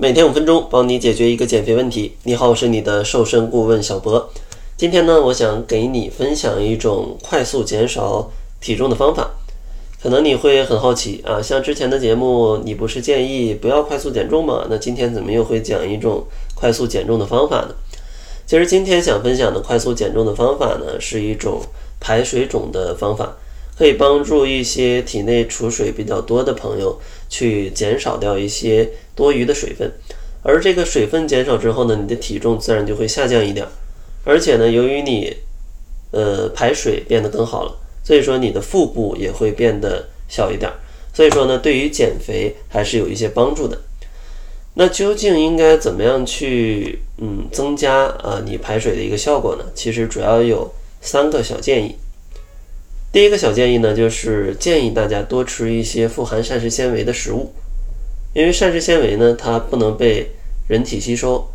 每天五分钟，帮你解决一个减肥问题。你好，我是你的瘦身顾问小博。今天呢，我想给你分享一种快速减少体重的方法。可能你会很好奇啊，像之前的节目，你不是建议不要快速减重吗？那今天怎么又会讲一种快速减重的方法呢？其实今天想分享的快速减重的方法呢，是一种排水肿的方法，可以帮助一些体内储水比较多的朋友去减少掉一些多余的水分，而这个水分减少之后呢，你的体重自然就会下降一点，而且呢，由于你呃排水变得更好了。所以说你的腹部也会变得小一点，所以说呢，对于减肥还是有一些帮助的。那究竟应该怎么样去嗯增加啊你排水的一个效果呢？其实主要有三个小建议。第一个小建议呢，就是建议大家多吃一些富含膳食纤维的食物，因为膳食纤维呢，它不能被人体吸收，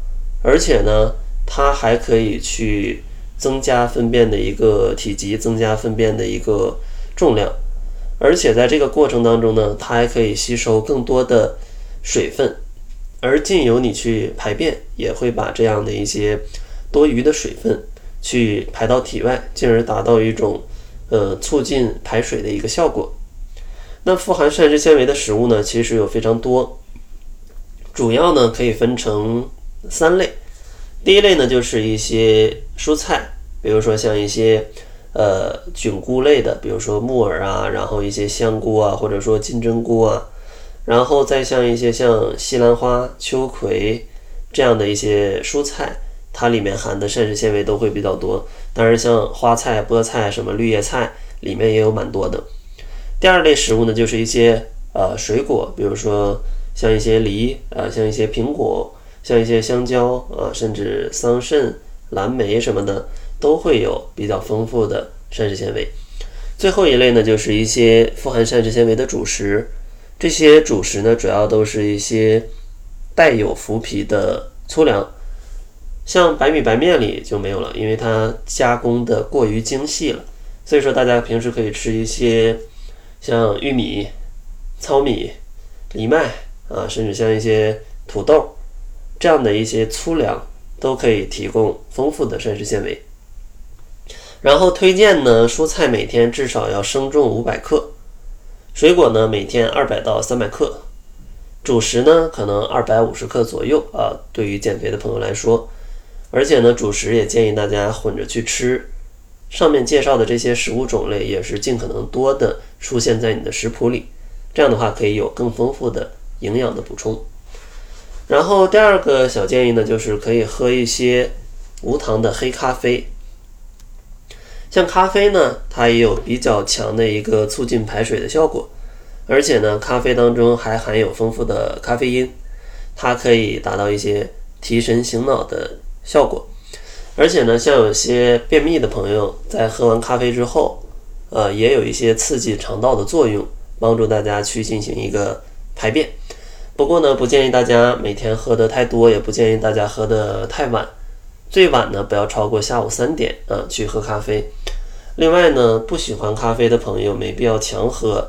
而且呢，它还可以去。增加粪便的一个体积，增加粪便的一个重量，而且在这个过程当中呢，它还可以吸收更多的水分，而进由你去排便，也会把这样的一些多余的水分去排到体外，进而达到一种呃促进排水的一个效果。那富含膳食纤维的食物呢，其实有非常多，主要呢可以分成三类。第一类呢，就是一些蔬菜。比如说像一些呃菌菇类的，比如说木耳啊，然后一些香菇啊，或者说金针菇啊，然后再像一些像西兰花、秋葵这样的一些蔬菜，它里面含的膳食纤维都会比较多。当然，像花菜、菠菜、什么绿叶菜里面也有蛮多的。第二类食物呢，就是一些呃水果，比如说像一些梨啊，像一些苹果，像一些香蕉啊，甚至桑葚、蓝莓什么的。都会有比较丰富的膳食纤维。最后一类呢，就是一些富含膳食纤维的主食。这些主食呢，主要都是一些带有麸皮的粗粮，像白米白面里就没有了，因为它加工的过于精细了。所以说，大家平时可以吃一些像玉米、糙米、藜麦啊，甚至像一些土豆这样的一些粗粮，都可以提供丰富的膳食纤维。然后推荐呢，蔬菜每天至少要生重五百克，水果呢每天二百到三百克，主食呢可能二百五十克左右啊。对于减肥的朋友来说，而且呢主食也建议大家混着去吃。上面介绍的这些食物种类也是尽可能多的出现在你的食谱里，这样的话可以有更丰富的营养的补充。然后第二个小建议呢，就是可以喝一些无糖的黑咖啡。像咖啡呢，它也有比较强的一个促进排水的效果，而且呢，咖啡当中还含有丰富的咖啡因，它可以达到一些提神醒脑的效果。而且呢，像有些便秘的朋友在喝完咖啡之后，呃，也有一些刺激肠道的作用，帮助大家去进行一个排便。不过呢，不建议大家每天喝的太多，也不建议大家喝的太晚。最晚呢，不要超过下午三点啊，去喝咖啡。另外呢，不喜欢咖啡的朋友没必要强喝，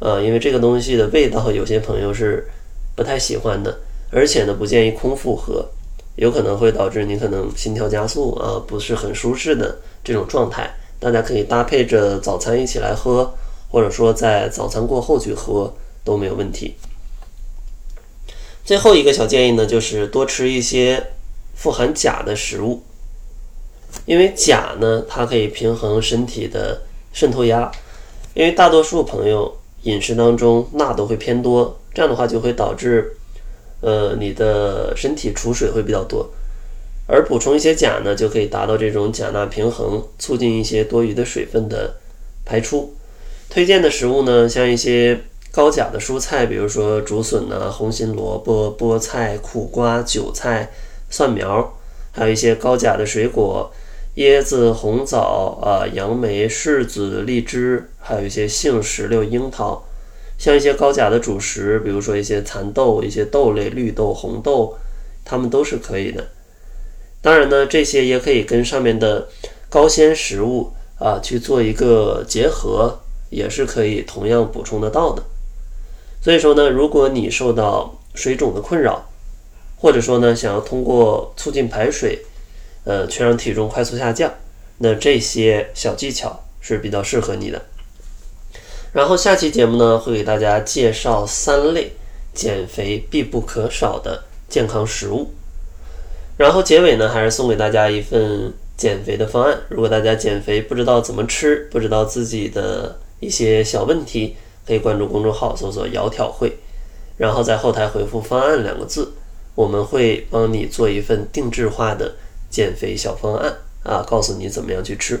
啊，因为这个东西的味道有些朋友是不太喜欢的，而且呢，不建议空腹喝，有可能会导致你可能心跳加速啊，不是很舒适的这种状态。大家可以搭配着早餐一起来喝，或者说在早餐过后去喝都没有问题。最后一个小建议呢，就是多吃一些。富含钾的食物，因为钾呢，它可以平衡身体的渗透压。因为大多数朋友饮食当中钠都会偏多，这样的话就会导致，呃，你的身体储水会比较多。而补充一些钾呢，就可以达到这种钾钠平衡，促进一些多余的水分的排出。推荐的食物呢，像一些高钾的蔬菜，比如说竹笋呐、红心萝卜、菠菜、苦瓜、韭菜。蒜苗，还有一些高钾的水果，椰子、红枣啊、杨梅、柿子、荔枝，还有一些杏、石榴、樱桃，像一些高钾的主食，比如说一些蚕豆、一些豆类、绿豆、红豆，它们都是可以的。当然呢，这些也可以跟上面的高纤食物啊去做一个结合，也是可以同样补充得到的。所以说呢，如果你受到水肿的困扰，或者说呢，想要通过促进排水，呃，去让体重快速下降，那这些小技巧是比较适合你的。然后下期节目呢，会给大家介绍三类减肥必不可少的健康食物。然后结尾呢，还是送给大家一份减肥的方案。如果大家减肥不知道怎么吃，不知道自己的一些小问题，可以关注公众号搜索“窈窕会”，然后在后台回复“方案”两个字。我们会帮你做一份定制化的减肥小方案啊，告诉你怎么样去吃。